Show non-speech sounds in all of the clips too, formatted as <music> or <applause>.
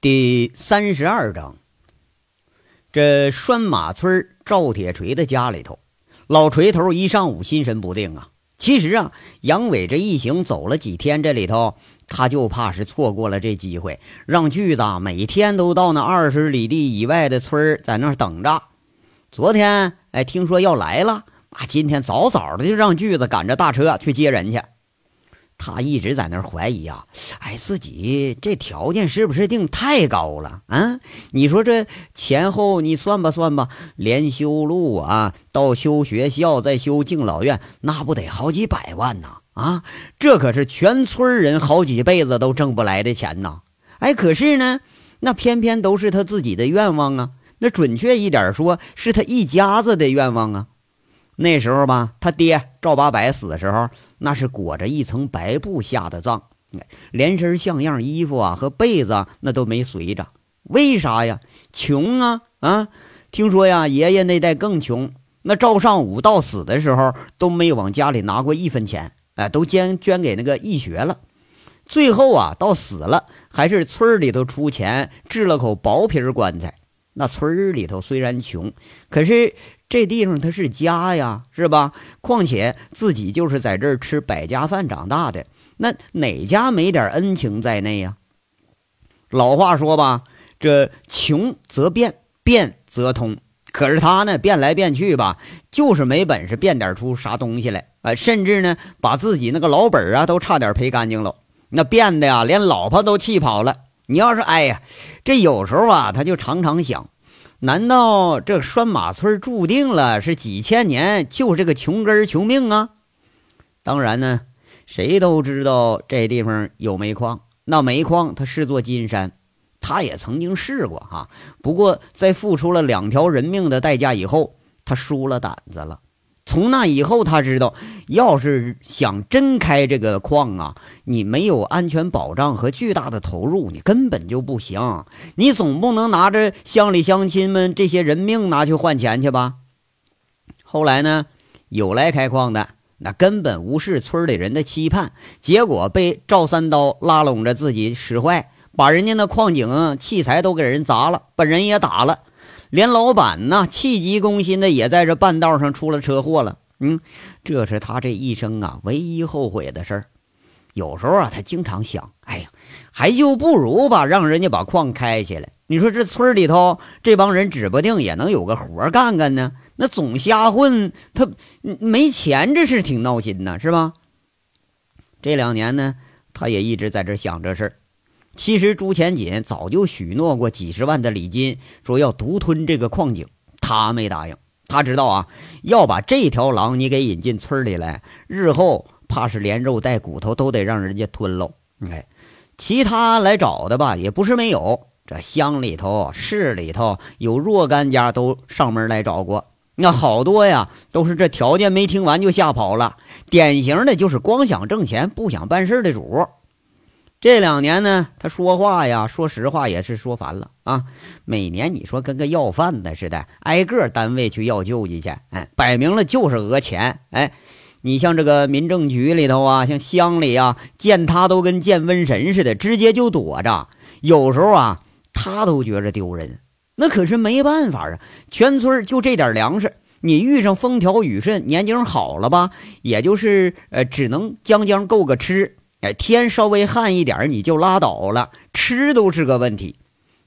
第三十二章，这拴马村赵铁锤的家里头，老锤头一上午心神不定啊。其实啊，杨伟这一行走了几天，这里头他就怕是错过了这机会，让锯子每天都到那二十里地以外的村在那儿等着。昨天哎，听说要来了，啊，今天早早的就让锯子赶着大车去接人去。他一直在那儿怀疑啊，哎，自己这条件是不是定太高了啊？你说这前后你算吧算吧，连修路啊，到修学校，再修敬老院，那不得好几百万呢？啊，这可是全村人好几辈子都挣不来的钱呐！哎，可是呢，那偏偏都是他自己的愿望啊。那准确一点说，是他一家子的愿望啊。那时候吧，他爹赵八百死的时候，那是裹着一层白布下的葬，连身像样衣服啊和被子那都没随着。为啥呀？穷啊啊！听说呀，爷爷那代更穷。那赵尚武到死的时候都没往家里拿过一分钱，哎，都捐捐给那个义学了。最后啊，到死了还是村里头出钱置了口薄皮棺材。那村里头虽然穷，可是。这地方他是家呀，是吧？况且自己就是在这儿吃百家饭长大的，那哪家没点恩情在内呀？老话说吧，这穷则变，变则通。可是他呢，变来变去吧，就是没本事变点出啥东西来啊！甚至呢，把自己那个老本啊都差点赔干净了。那变的呀，连老婆都气跑了。你要是哎呀，这有时候啊，他就常常想。难道这拴马村注定了是几千年就这个穷根穷命啊？当然呢，谁都知道这地方有煤矿，那煤矿它是座金山，他也曾经试过哈。不过在付出了两条人命的代价以后，他输了胆子了。从那以后，他知道，要是想真开这个矿啊，你没有安全保障和巨大的投入，你根本就不行。你总不能拿着乡里乡亲们这些人命拿去换钱去吧？后来呢，有来开矿的，那根本无视村里人的期盼，结果被赵三刀拉拢着自己使坏，把人家那矿井器材都给人砸了，把人也打了。连老板呢，气急攻心的也在这半道上出了车祸了。嗯，这是他这一生啊唯一后悔的事儿。有时候啊，他经常想，哎呀，还就不如吧，让人家把矿开起来。你说这村里头这帮人指不定也能有个活干干呢。那总瞎混，他没钱，这是挺闹心的，是吧？这两年呢，他也一直在这想这事儿。其实朱前锦早就许诺过几十万的礼金，说要独吞这个矿井，他没答应。他知道啊，要把这条狼你给引进村里来，日后怕是连肉带骨头都得让人家吞喽。哎，其他来找的吧，也不是没有。这乡里头、市里头有若干家都上门来找过，那好多呀，都是这条件没听完就吓跑了。典型的就是光想挣钱不想办事的主。这两年呢，他说话呀，说实话也是说烦了啊。每年你说跟个要饭的似的，挨个单位去要救济去，哎，摆明了就是讹钱。哎，你像这个民政局里头啊，像乡里啊，见他都跟见瘟神似的，直接就躲着。有时候啊，他都觉着丢人。那可是没办法啊，全村就这点粮食，你遇上风调雨顺，年景好了吧，也就是呃，只能将将够个吃。哎，天稍微旱一点你就拉倒了，吃都是个问题。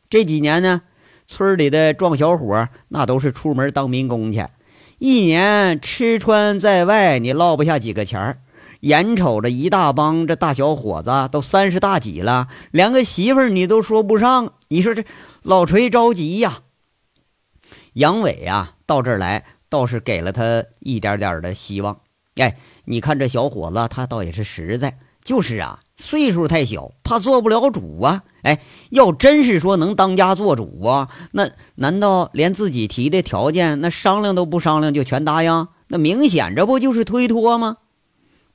这几年呢，村里的壮小伙那都是出门当民工去，一年吃穿在外，你落不下几个钱儿。眼瞅着一大帮这大小伙子都三十大几了，连个媳妇儿你都说不上，你说这老锤着急呀。杨伟呀，到这儿来倒是给了他一点点的希望。哎，你看这小伙子，他倒也是实在。就是啊，岁数太小，怕做不了主啊。哎，要真是说能当家做主啊，那难道连自己提的条件那商量都不商量就全答应？那明显这不就是推脱吗？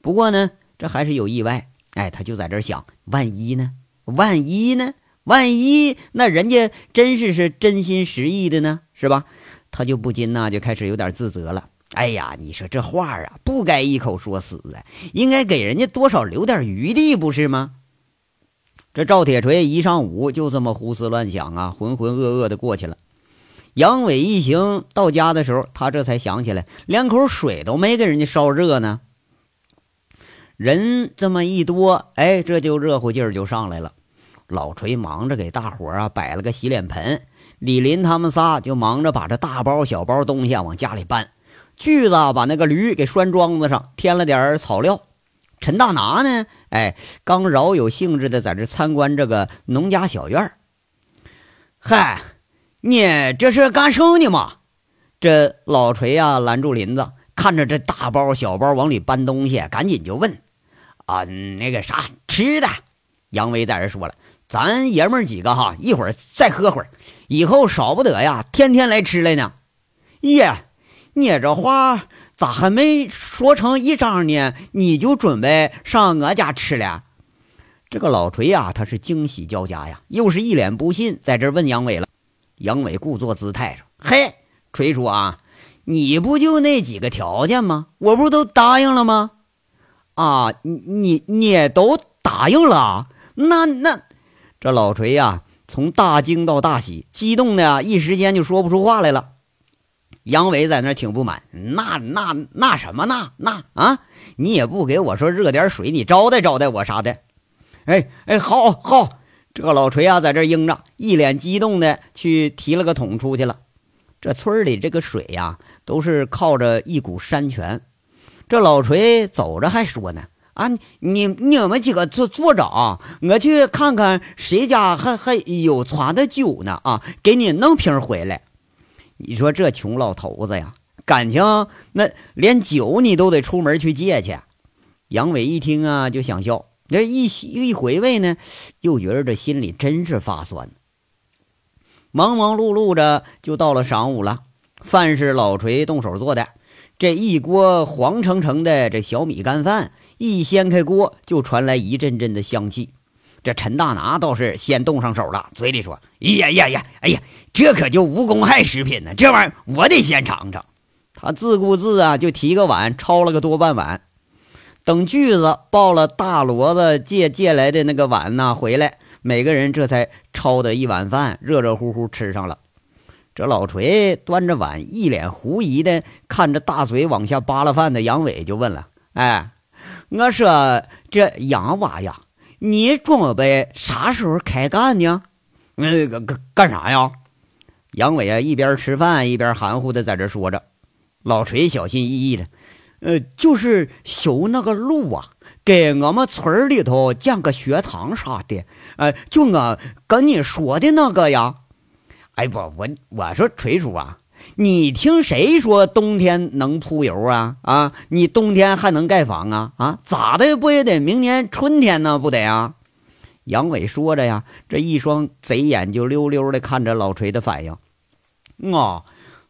不过呢，这还是有意外。哎，他就在这想，万一呢？万一呢？万一那人家真是是真心实意的呢？是吧？他就不禁呐，就开始有点自责了。哎呀，你说这话啊，不该一口说死啊，应该给人家多少留点余地，不是吗？这赵铁锤一上午就这么胡思乱想啊，浑浑噩噩的过去了。杨伟一行到家的时候，他这才想起来，连口水都没给人家烧热呢。人这么一多，哎，这就热乎劲儿就上来了。老锤忙着给大伙啊摆了个洗脸盆，李林他们仨就忙着把这大包小包东西往家里搬。锯子把那个驴给拴桩子上，添了点草料。陈大拿呢，哎，刚饶有兴致的在这参观这个农家小院嗨。你这是干什呢嘛？这老锤呀拦住林子，看着这大包小包往里搬东西，赶紧就问：“啊，那个啥吃的？”杨威在这说了：“咱爷们几个哈，一会儿再喝会儿，以后少不得呀，天天来吃来呢。”耶，你这话咋还没说成一张呢？你就准备上俺家吃了？这个老锤呀，他是惊喜交加呀，又是一脸不信，在这问杨伟了。杨伟故作姿态说：“嘿，锤叔啊，你不就那几个条件吗？我不都答应了吗？啊，你你你都答应了？那那，这老锤呀，从大惊到大喜，激动的呀，一时间就说不出话来了。杨伟在那挺不满，那那那什么那那啊，你也不给我说热点水，你招待招待我啥的？哎哎，好好。”这个老锤啊，在这应着，一脸激动的去提了个桶出去了。这村里这个水呀，都是靠着一股山泉。这老锤走着还说呢：“啊，你你们几个坐坐着啊，我去看看谁家还还有存的酒呢啊，给你弄瓶回来。”你说这穷老头子呀，感情那连酒你都得出门去借去。杨伟一听啊，就想笑。这一一回味呢，又觉得这心里真是发酸。忙忙碌碌着就到了晌午了，饭是老锤动手做的，这一锅黄澄澄的这小米干饭，一掀开锅就传来一阵阵的香气。这陈大拿倒是先动上手了，嘴里说：“哎呀呀呀，哎呀，这可就无公害食品呢，这玩意儿我得先尝尝。”他自顾自啊，就提个碗抄了个多半碗。等锯子抱了大骡子借借来的那个碗呢回来，每个人这才抄的一碗饭，热热乎乎吃上了。这老锤端着碗，一脸狐疑的看着大嘴往下扒拉饭的杨伟，就问了：“哎，我说这杨娃呀，你准备啥时候开干呢？那个干干啥呀？”杨伟啊，一边吃饭一边含糊的在这说着。老锤小心翼翼的。呃，就是修那个路啊，给我们村里头建个学堂啥的。呃，就我跟你说的那个呀。哎不，我我说锤叔啊，你听谁说冬天能铺油啊？啊，你冬天还能盖房啊？啊，咋的不也得明年春天呢？不得啊？杨伟说着呀，这一双贼眼就溜溜的看着老锤的反应。哦，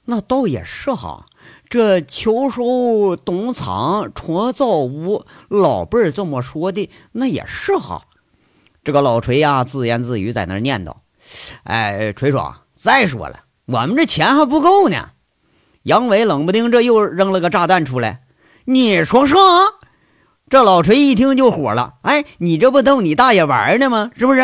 那倒也是哈。这秋收冬藏春造屋，老辈儿这么说的，那也是哈。这个老锤呀，自言自语在那念叨：“哎，锤叔，再说了，我们这钱还不够呢。”杨伟冷不丁这又扔了个炸弹出来：“你说啥？”这老锤一听就火了：“哎，你这不逗你大爷玩呢吗？是不是？”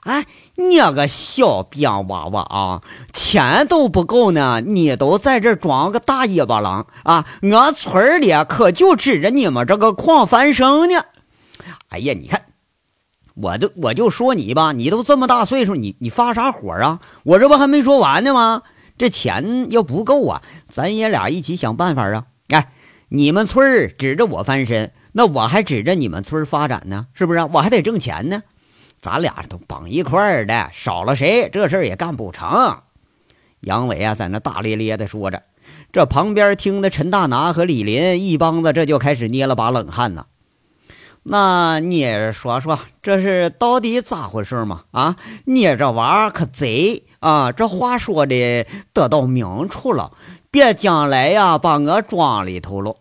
哎，你个小编娃娃啊，钱都不够呢，你都在这装个大尾巴狼啊！俺村里可就指着你们这个矿翻身呢。哎呀，你看，我都我就说你吧，你都这么大岁数，你你发啥火啊？我这不还没说完呢吗？这钱要不够啊，咱爷俩一起想办法啊！哎，你们村指着我翻身，那我还指着你们村发展呢，是不是？我还得挣钱呢。咱俩都绑一块儿的，少了谁这事儿也干不成。杨伟啊，在那大咧咧的说着，这旁边听的陈大拿和李林一帮子，这就开始捏了把冷汗呢。那你说说，这是到底咋回事嘛？啊，你这娃可贼啊！这话说的得到明处了，别将来呀把我装里头了。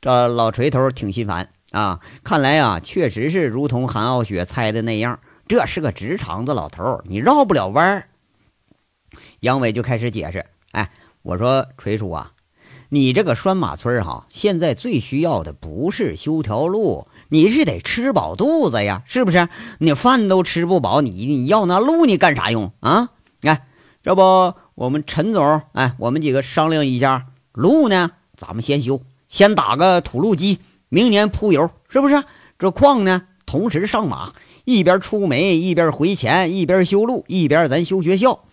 这老锤头挺心烦。啊，看来啊，确实是如同韩傲雪猜的那样，这是个直肠子老头，你绕不了弯儿。杨伟就开始解释：“哎，我说锤叔啊，你这个拴马村哈，现在最需要的不是修条路，你是得吃饱肚子呀，是不是？你饭都吃不饱，你你要那路你干啥用啊？哎，这不我们陈总，哎，我们几个商量一下，路呢，咱们先修，先打个土路机，明年铺油，是不是？这矿呢，同时上马，一边出煤，一边回钱，一边修路，一边咱修学校，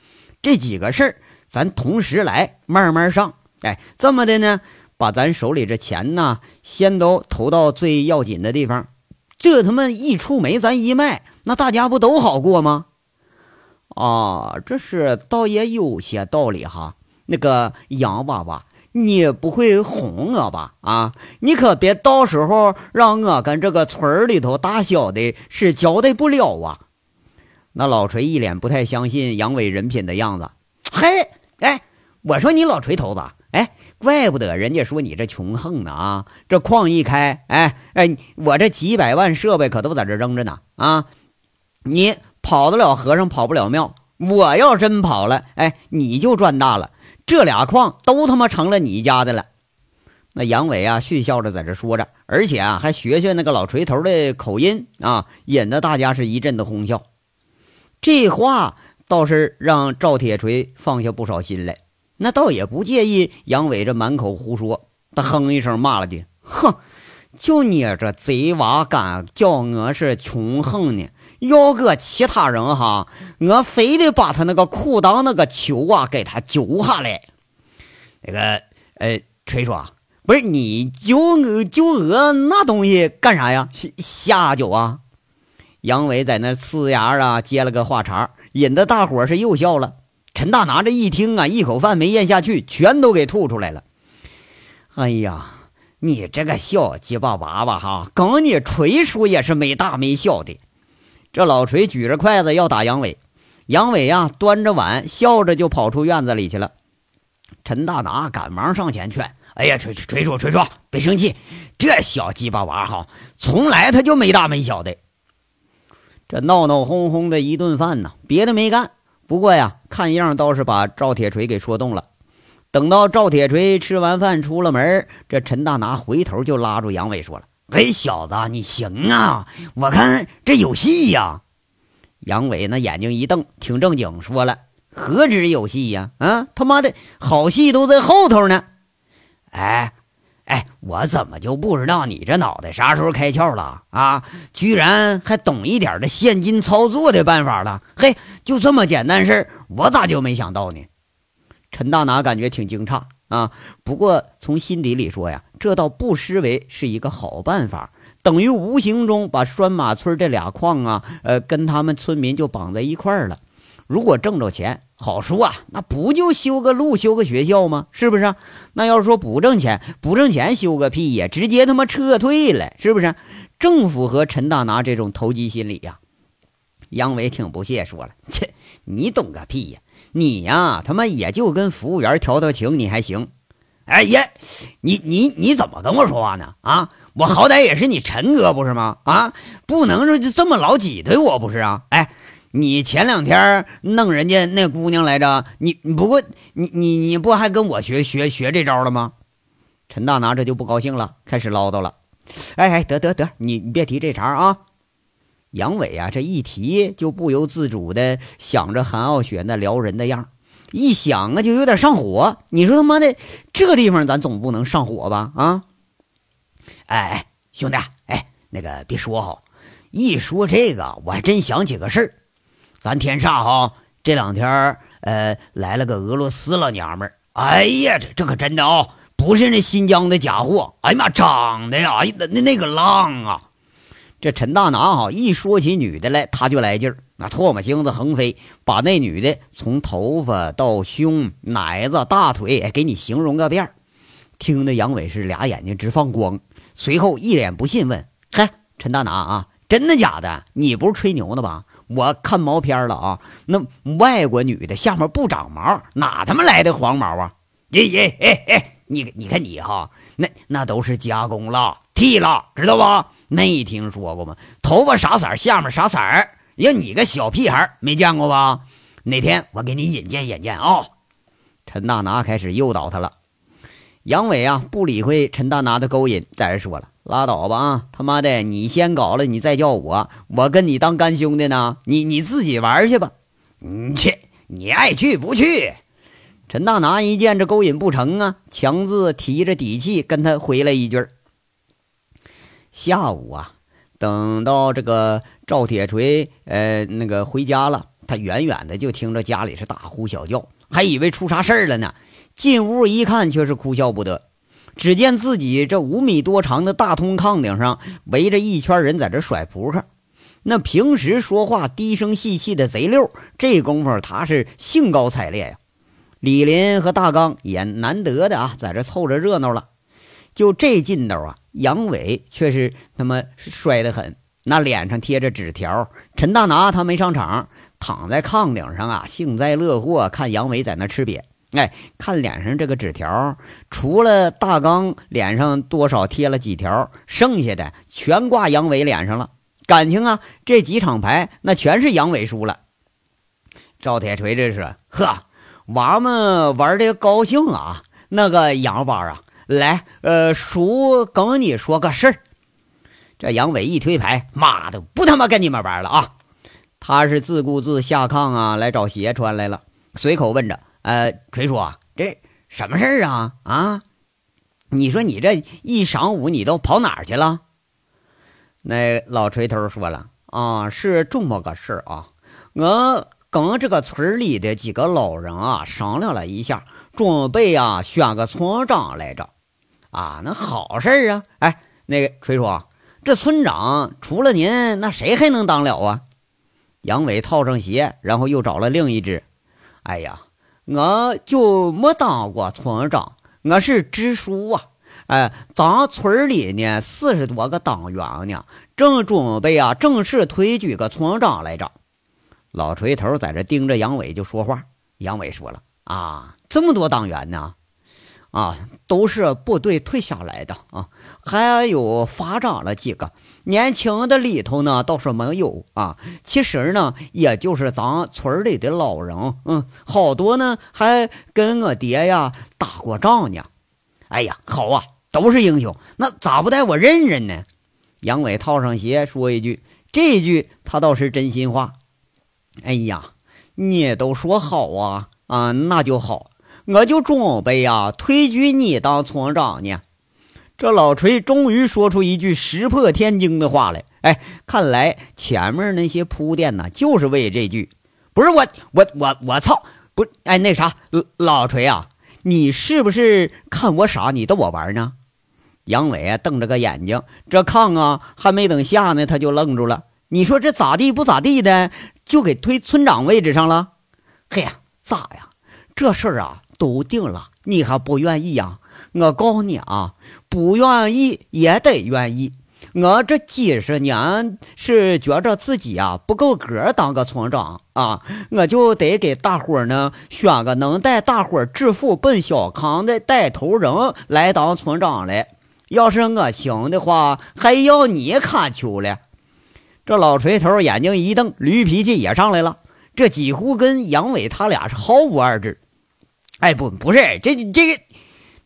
这几个事儿咱同时来，慢慢上。哎，这么的呢，把咱手里这钱呢，先都投到最要紧的地方。这他妈一出煤，咱一卖，那大家不都好过吗？啊，这是倒也有些道理哈。那个杨娃娃，你不会哄我吧？啊，你可别到时候让我跟这个村里头大小的是交代不了啊。那老锤一脸不太相信杨伟人品的样子。嘿，哎，我说你老锤头子。哎，怪不得人家说你这穷横呢啊！这矿一开，哎哎，我这几百万设备可都在这扔着呢啊！你跑得了和尚跑不了庙，我要真跑了，哎，你就赚大了，这俩矿都他妈成了你家的了。那杨伟啊，絮笑着在这说着，而且啊，还学学那个老锤头的口音啊，引得大家是一阵的哄笑。这话倒是让赵铁锤放下不少心来。那倒也不介意杨伟这满口胡说，他哼一声骂了句：“哼，就你这贼娃敢叫我是穷横呢？要搁其他人哈，我非得把他那个裤裆那个球啊给他揪下来。那个，呃，锤叔，不是你揪我揪鹅那东西干啥呀？下下酒啊？”杨伟在那呲牙啊接了个话茬，引得大伙是又笑了。陈大拿这一听啊，一口饭没咽下去，全都给吐出来了。哎呀，你这个小鸡巴娃娃哈，跟你锤叔也是没大没小的。这老锤举着筷子要打杨伟，杨伟呀端着碗笑着就跑出院子里去了。陈大拿赶忙上前劝：“哎呀，锤锤叔锤叔，别生气，这小鸡巴娃哈，从来他就没大没小的。这闹闹哄哄的一顿饭呢，别的没干。”不过呀，看样倒是把赵铁锤给说动了。等到赵铁锤吃完饭出了门，这陈大拿回头就拉住杨伟说了：“哎，小子，你行啊！我看这有戏呀！”杨伟那眼睛一瞪，挺正经说了：“何止有戏呀？啊，他妈的，好戏都在后头呢！”哎。哎，我怎么就不知道你这脑袋啥时候开窍了啊？居然还懂一点的现金操作的办法了？嘿，就这么简单事，我咋就没想到呢？陈大拿感觉挺惊诧啊，不过从心底里说呀，这倒不失为是一个好办法，等于无形中把拴马村这俩矿啊，呃，跟他们村民就绑在一块儿了。如果挣着钱，好说啊，那不就修个路、修个学校吗？是不是？那要是说不挣钱，不挣钱修个屁呀，直接他妈撤退了，是不是？正符合陈大拿这种投机心理呀。杨伟挺不屑说了：“ <laughs> 切，你懂个屁呀！你呀，他妈也就跟服务员调调情，你还行。哎呀，你你你怎么跟我说话呢？啊，我好歹也是你陈哥不是吗？啊，不能说就这么老挤兑我不是啊？哎。”你前两天弄人家那姑娘来着，你不过你你你不还跟我学学学这招了吗？陈大拿这就不高兴了，开始唠叨了。哎哎，得得得，你你别提这茬啊！杨伟啊，这一提就不由自主的想着韩傲雪那撩人的样，一想啊就有点上火。你说他妈的这地方咱总不能上火吧？啊！哎哎，兄弟，哎，那个别说哈，一说这个我还真想起个事儿。咱天煞哈，这两天呃来了个俄罗斯老娘们儿，哎呀，这这可真的啊，不是那新疆的假货，哎呀妈，长得呀，哎那那那个浪啊！这陈大拿哈一说起女的来，他就来劲儿，那唾沫星子横飞，把那女的从头发到胸、奶子、大腿给你形容个遍儿，听得杨伟是俩眼睛直放光，随后一脸不信问：“嗨，陈大拿啊，真的假的？你不是吹牛呢吧？”我看毛片了啊，那外国女的下面不长毛，哪他妈来的黄毛啊？哎哎哎哎，你你看你哈，那那都是加工了、剃了，知道吧？没听说过吗？头发啥色，下面啥色儿？呀，你个小屁孩没见过吧？哪天我给你引荐引荐啊！陈大拿开始诱导他了。杨伟啊，不理会陈大拿的勾引，在这说了：“拉倒吧啊！他妈的，你先搞了，你再叫我，我跟你当干兄弟呢。你你自己玩去吧。你去，你爱去不去？陈大拿一见这勾引不成啊，强自提着底气跟他回了一句。下午啊，等到这个赵铁锤呃那个回家了，他远远的就听着家里是大呼小叫，还以为出啥事儿了呢。进屋一看，却是哭笑不得。只见自己这五米多长的大通炕顶上围着一圈人在这甩扑克，那平时说话低声细气的贼溜，这功夫他是兴高采烈呀。李林和大刚也难得的啊，在这凑着热闹了。就这劲头啊，杨伟却是他妈摔得很，那脸上贴着纸条。陈大拿他没上场，躺在炕顶上啊，幸灾乐祸看杨伟在那吃瘪。哎，看脸上这个纸条，除了大刚脸上多少贴了几条，剩下的全挂杨伟脸上了。感情啊，这几场牌那全是杨伟输了。赵铁锤这是呵，娃们玩的高兴啊。那个杨八啊，来，呃，叔跟你说个事儿。这杨伟一推牌，妈的，不他妈跟你们玩了啊！他是自顾自下炕啊，来找鞋穿来了，随口问着。呃，锤叔，这什么事儿啊？啊，你说你这一晌午你都跑哪儿去了？那老锤头说了啊，是这么个事儿啊，我跟这个村里的几个老人啊商量了一下，准备啊选个村长来着。啊，那好事儿啊！哎，那个锤叔，这村长除了您，那谁还能当了啊？杨伟套上鞋，然后又找了另一只。哎呀！我就没当过村长，我是支书啊。哎，咱村里呢四十多个党员呢，正准备啊正式推举个村长来着。老锤头在这盯着杨伟就说话。杨伟说了啊，这么多党员呢，啊，都是部队退下来的啊，还有发展了几个。年轻的里头呢倒是没有啊，其实呢也就是咱村里的老人，嗯，好多呢还跟我爹呀打过仗呢。哎呀，好啊，都是英雄，那咋不带我认认呢？杨伟套上鞋说一句，这句他倒是真心话。哎呀，你都说好啊啊，那就好，我就准备呀推举你当村长呢。这老锤终于说出一句石破天惊的话来，哎，看来前面那些铺垫呢，就是为这句。不是我，我，我，我操！不，哎，那啥，老锤啊，你是不是看我傻，你逗我玩呢？杨伟啊，瞪着个眼睛，这炕啊还没等下呢，他就愣住了。你说这咋地不咋地的，就给推村长位置上了？嘿呀，咋呀？这事儿啊都定了，你还不愿意呀？我告诉你啊，不愿意也得愿意。我这几十年是觉着自己啊不够格当个村长啊，我就得给大伙儿呢选个能带大伙儿致富奔小康的带头人来当村长来。要是我行的话，还要你看球了。这老锤头眼睛一瞪，驴脾气也上来了，这几乎跟杨伟他俩是毫无二致。哎，不，不是这这个。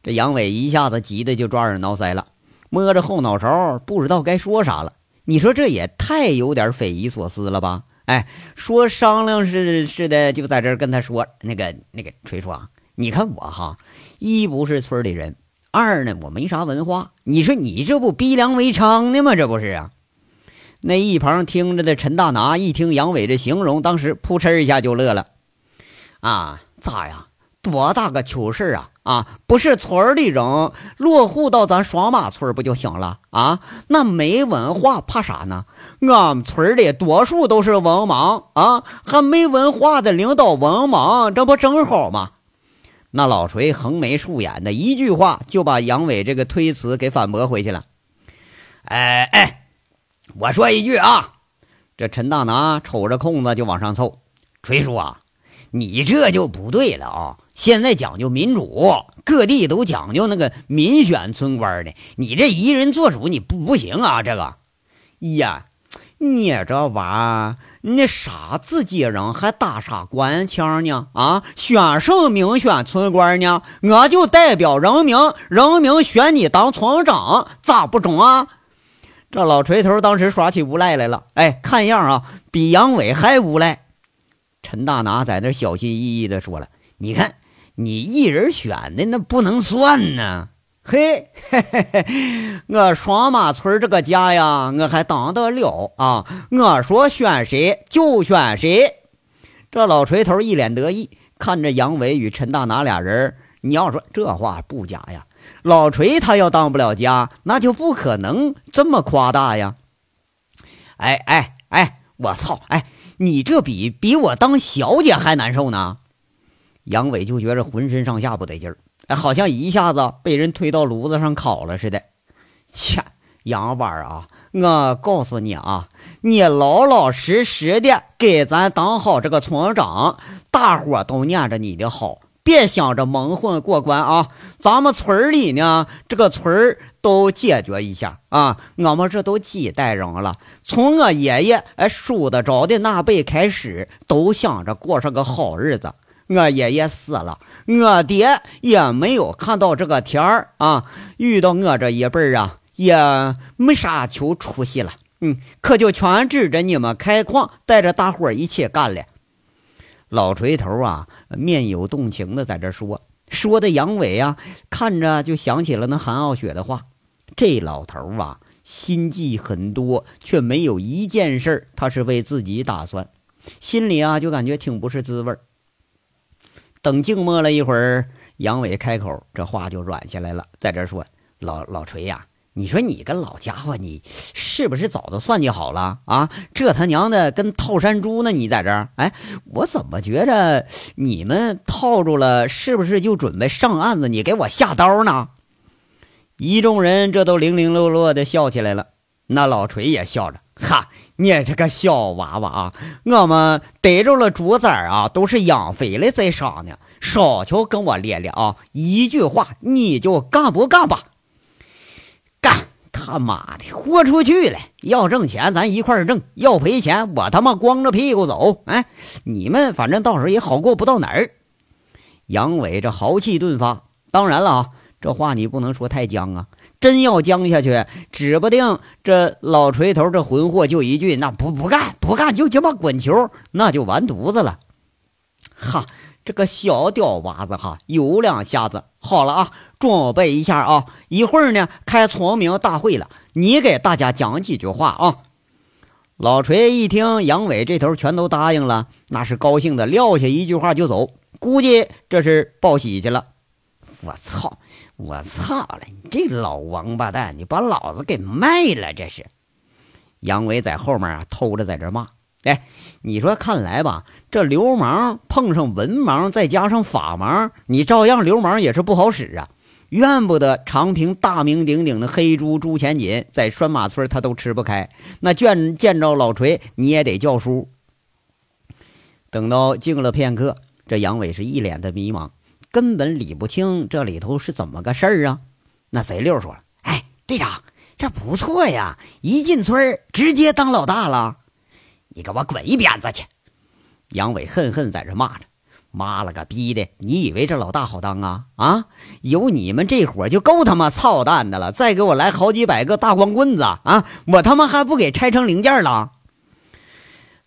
这杨伟一下子急得就抓耳挠腮了，摸着后脑勺，不知道该说啥了。你说这也太有点匪夷所思了吧？哎，说商量是是的，就在这跟他说：“那个那个锤叔啊，你看我哈，一不是村里人，二呢我没啥文化。你说你这不逼良为娼呢吗？这不是啊？”那一旁听着的陈大拿一听杨伟这形容，当时扑哧一下就乐了。啊，咋呀？多大个糗事啊！啊，不是村儿里人落户到咱双马村不就行了啊？那没文化怕啥呢？俺们村里多数都是文盲啊，还没文化的领导文盲，这不正好吗？那老锤横眉竖眼的一句话就把杨伟这个推辞给反驳回去了。哎哎，我说一句啊，这陈大拿瞅着空子就往上凑，锤叔啊。你这就不对了啊！现在讲究民主，各地都讲究那个民选村官的。你这一人做主，你不不行啊！这个，呀，你这娃，你啥自己人还打啥官腔呢？啊，选什名选村官呢？我就代表人民，人民选你当村长，咋不中啊？这老锤头当时耍起无赖来了，哎，看样啊，比杨伟还无赖。陈大拿在那小心翼翼的说了：“你看，你一人选的那不能算呢。”嘿，嘿嘿嘿，我双马村这个家呀，我还当得了啊！我说选谁就选谁。这老锤头一脸得意，看着杨伟与陈大拿俩人。你要说这话不假呀，老锤他要当不了家，那就不可能这么夸大呀。哎哎哎，我操！哎，你这比比我当小姐还难受呢。杨伟就觉着浑身上下不得劲儿。好像一下子被人推到炉子上烤了似的。切，杨八啊，我告诉你啊，你老老实实的给咱当好这个村长，大伙都念着你的好，别想着蒙混过关啊。咱们村里呢，这个村儿都解决一下啊。我们这都几代人了，从我爷爷哎数得着的那辈开始，都想着过上个好日子。我爷爷死了，我爹也没有看到这个天儿啊！遇到我这一辈儿啊，也没啥求出息了。嗯，可就全指着你们开矿，带着大伙儿一起干了。老锤头啊，面有动情的在这说，说的杨伟啊，看着就想起了那韩傲雪的话。这老头啊，心计很多，却没有一件事他是为自己打算，心里啊就感觉挺不是滋味。等静默了一会儿，杨伟开口，这话就软下来了，在这说：“老老锤呀，你说你个老家伙，你是不是早都算计好了啊？这他娘的跟套山猪呢！你在这儿，哎，我怎么觉着你们套住了，是不是就准备上案子？你给我下刀呢？”一众人这都零零落落的笑起来了，那老锤也笑着，哈。你这个小娃娃啊，我们逮着了猪崽儿啊，都是养肥了再杀呢。少瞧跟我咧咧啊，一句话你就干不干吧？他妈的，豁出去了！要挣钱咱一块挣，要赔钱我他妈光着屁股走。哎，你们反正到时候也好过不到哪儿。杨伟这豪气顿发，当然了啊，这话你不能说太僵啊。真要僵下去，指不定这老锤头这混货就一句“那不不干不干就鸡巴滚球”，那就完犊子了。哈，这个小屌娃子哈，有两下子。好了啊，准备一下啊，一会儿呢开村民大会了，你给大家讲几句话啊。老锤一听杨伟这头全都答应了，那是高兴的撂下一句话就走，估计这是报喜去了。我操！我操了！你这老王八蛋，你把老子给卖了！这是杨伟在后面啊，偷着在这骂。哎，你说看来吧，这流氓碰上文盲，再加上法盲，你照样流氓也是不好使啊。怨不得长平大名鼎鼎的黑猪朱前锦在拴马村他都吃不开，那见见着老锤你也得叫叔。等到静了片刻，这杨伟是一脸的迷茫。根本理不清这里头是怎么个事儿啊！那贼六说：“哎，队长，这不错呀，一进村直接当老大了。你给我滚一边子去！”杨伟恨恨在这骂着：“妈了个逼的！你以为这老大好当啊？啊，有你们这伙就够他妈操蛋的了！再给我来好几百个大光棍子啊！我他妈还不给拆成零件了！”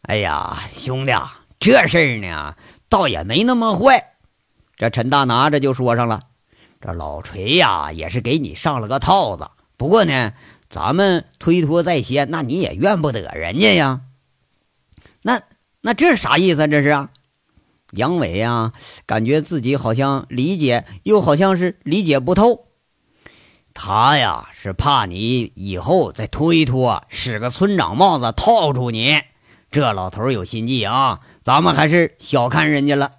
哎呀，兄弟，这事儿呢，倒也没那么坏。这陈大拿着就说上了，这老锤呀也是给你上了个套子。不过呢，咱们推脱在先，那你也怨不得人家呀。那那这啥意思？这是啊？杨伟呀，感觉自己好像理解，又好像是理解不透。他呀是怕你以后再推脱，使个村长帽子套住你。这老头有心计啊，咱们还是小看人家了。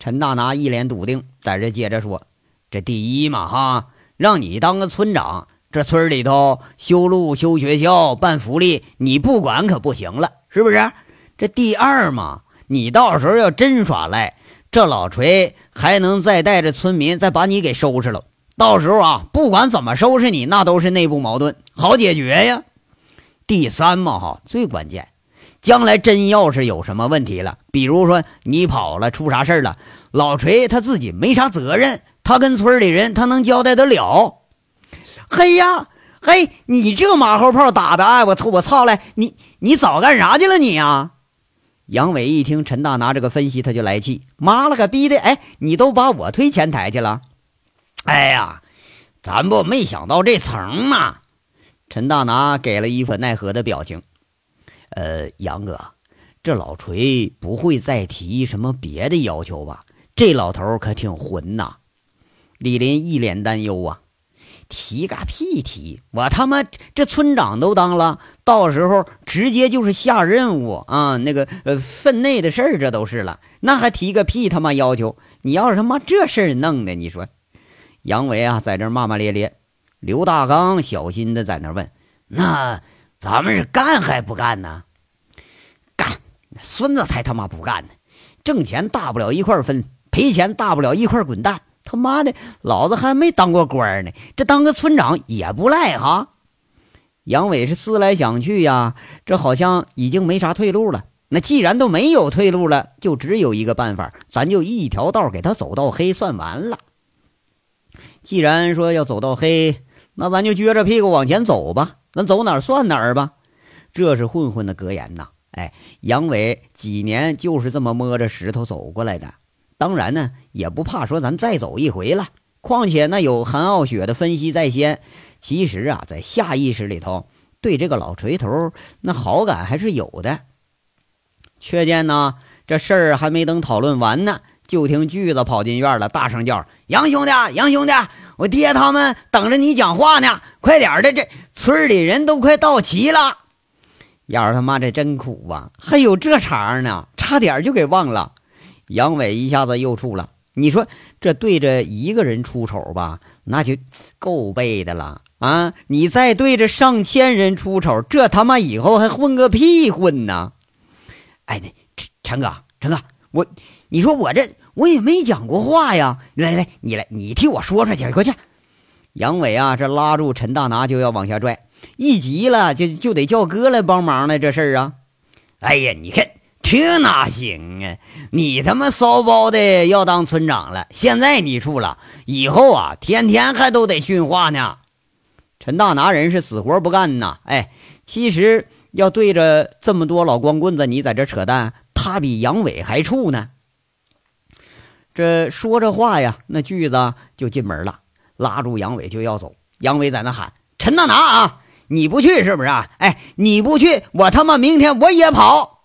陈大拿一脸笃定，在这接着说：“这第一嘛，哈，让你当个村长，这村里头修路、修学校、办福利，你不管可不行了，是不是？这第二嘛，你到时候要真耍赖，这老锤还能再带着村民再把你给收拾了。到时候啊，不管怎么收拾你，那都是内部矛盾，好解决呀。第三嘛，哈，最关键，将来真要是有什么问题了，比如说你跑了出啥事了，老锤他自己没啥责任，他跟村里人他能交代得了。嘿呀，嘿，你这马后炮打的，哎，我操我操嘞！你你早干啥去了你呀？杨伟一听陈大拿这个分析，他就来气，妈了个逼的！哎，你都把我推前台去了？哎呀，咱不没想到这层吗。陈大拿给了一副奈何的表情。呃，杨哥，这老锤不会再提什么别的要求吧？这老头可挺混呐。李林一脸担忧啊。提个屁提！我他妈这村长都当了，到时候直接就是下任务啊！那个呃，分内的事儿这都是了，那还提个屁他妈要求？你要是他妈这事儿弄的，你说？杨伟啊，在这骂骂咧咧。刘大刚小心的在那问：“那咱们是干还不干呢？”干！孙子才他妈不干呢！挣钱大不了一块分，赔钱大不了一块滚蛋。他妈的，老子还没当过官呢，这当个村长也不赖哈。杨伟是思来想去呀，这好像已经没啥退路了。那既然都没有退路了，就只有一个办法，咱就一条道给他走到黑，算完了。既然说要走到黑，那咱就撅着屁股往前走吧，咱走哪儿算哪儿吧。这是混混的格言呐。哎，杨伟几年就是这么摸着石头走过来的。当然呢，也不怕说咱再走一回了。况且那有韩傲雪的分析在先，其实啊，在下意识里头对这个老锤头那好感还是有的。却见呢，这事儿还没等讨论完呢，就听锯子跑进院了，大声叫：“杨兄弟，杨兄弟，我爹他们等着你讲话呢，快点的，这村里人都快到齐了。”燕儿他妈这真苦啊，还有这茬呢，差点就给忘了。杨伟一下子又怵了，你说这对着一个人出丑吧，那就够背的了啊！你再对着上千人出丑，这他妈以后还混个屁混呢？哎，陈陈哥，陈哥，我，你说我这我也没讲过话呀！来来，你来，你替我说说去，快去！杨伟啊，这拉住陈大拿就要往下拽，一急了就就得叫哥来帮忙了，这事儿啊！哎呀，你看。这哪行啊！你他妈骚包的要当村长了，现在你处了，以后啊，天天还都得训话呢。陈大拿人是死活不干呐！哎，其实要对着这么多老光棍子，你在这扯淡，他比杨伟还处呢。这说着话呀，那锯子就进门了，拉住杨伟就要走。杨伟在那喊：“陈大拿啊，你不去是不是啊？哎，你不去，我他妈明天我也跑。”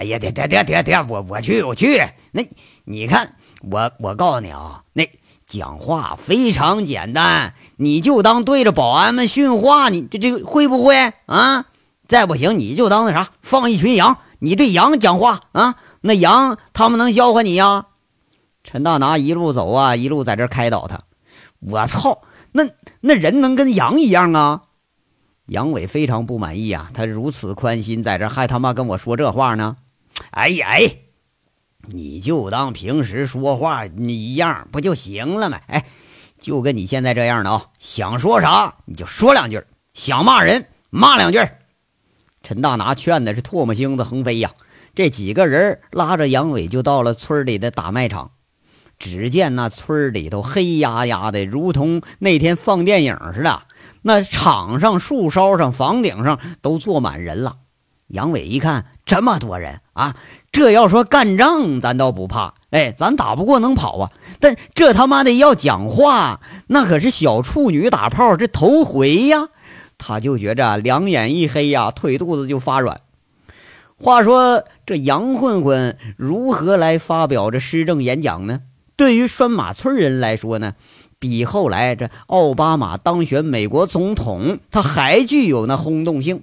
哎呀，得得得得得，我我去我去。那你看，我我告诉你啊，那讲话非常简单，你就当对着保安们训话，你这这会不会啊？再不行，你就当那啥，放一群羊，你对羊讲话啊，那羊他们能笑话你呀？陈大拿一路走啊，一路在这开导他。我操，那那人能跟羊一样啊？杨伟非常不满意啊，他如此宽心，在这还他妈跟我说这话呢？哎呀哎，你就当平时说话你一样不就行了吗？哎，就跟你现在这样的啊，想说啥你就说两句，想骂人骂两句。陈大拿劝的是唾沫星子横飞呀。这几个人拉着杨伟就到了村里的打麦场。只见那村里头黑压压的，如同那天放电影似的。那场上、树梢上、房顶上都坐满人了。杨伟一看这么多人啊，这要说干仗，咱倒不怕，哎，咱打不过能跑啊。但这他妈的要讲话，那可是小处女打炮这头回呀，他就觉着两眼一黑呀，腿肚子就发软。话说这杨混混如何来发表这施政演讲呢？对于拴马村人来说呢，比后来这奥巴马当选美国总统，他还具有那轰动性。